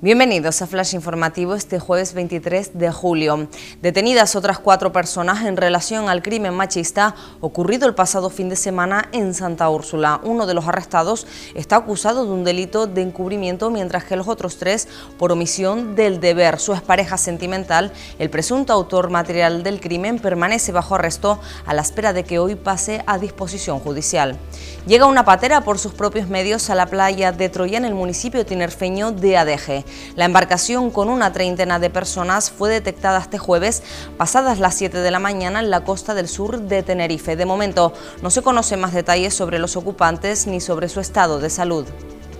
Bienvenidos a Flash Informativo este jueves 23 de julio. Detenidas otras cuatro personas en relación al crimen machista ocurrido el pasado fin de semana en Santa Úrsula. Uno de los arrestados está acusado de un delito de encubrimiento, mientras que los otros tres por omisión del deber. Su expareja sentimental, el presunto autor material del crimen, permanece bajo arresto a la espera de que hoy pase a disposición judicial. Llega una patera por sus propios medios a la playa de Troya en el municipio tinerfeño de Adeje. La embarcación con una treintena de personas fue detectada este jueves pasadas las 7 de la mañana en la costa del sur de Tenerife. De momento no se conocen más detalles sobre los ocupantes ni sobre su estado de salud.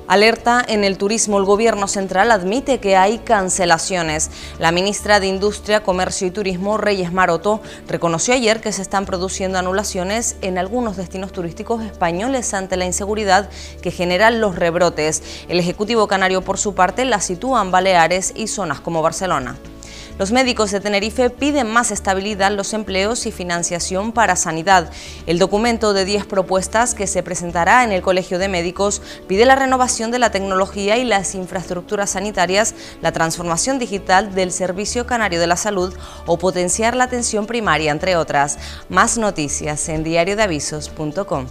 Alerta en el turismo. El Gobierno central admite que hay cancelaciones. La ministra de Industria, Comercio y Turismo, Reyes Maroto, reconoció ayer que se están produciendo anulaciones en algunos destinos turísticos españoles ante la inseguridad que generan los rebrotes. El Ejecutivo Canario, por su parte, la sitúa en Baleares y zonas como Barcelona. Los médicos de Tenerife piden más estabilidad en los empleos y financiación para sanidad. El documento de 10 propuestas que se presentará en el Colegio de Médicos pide la renovación de la tecnología y las infraestructuras sanitarias, la transformación digital del Servicio Canario de la Salud o potenciar la atención primaria, entre otras. Más noticias en diariodeavisos.com.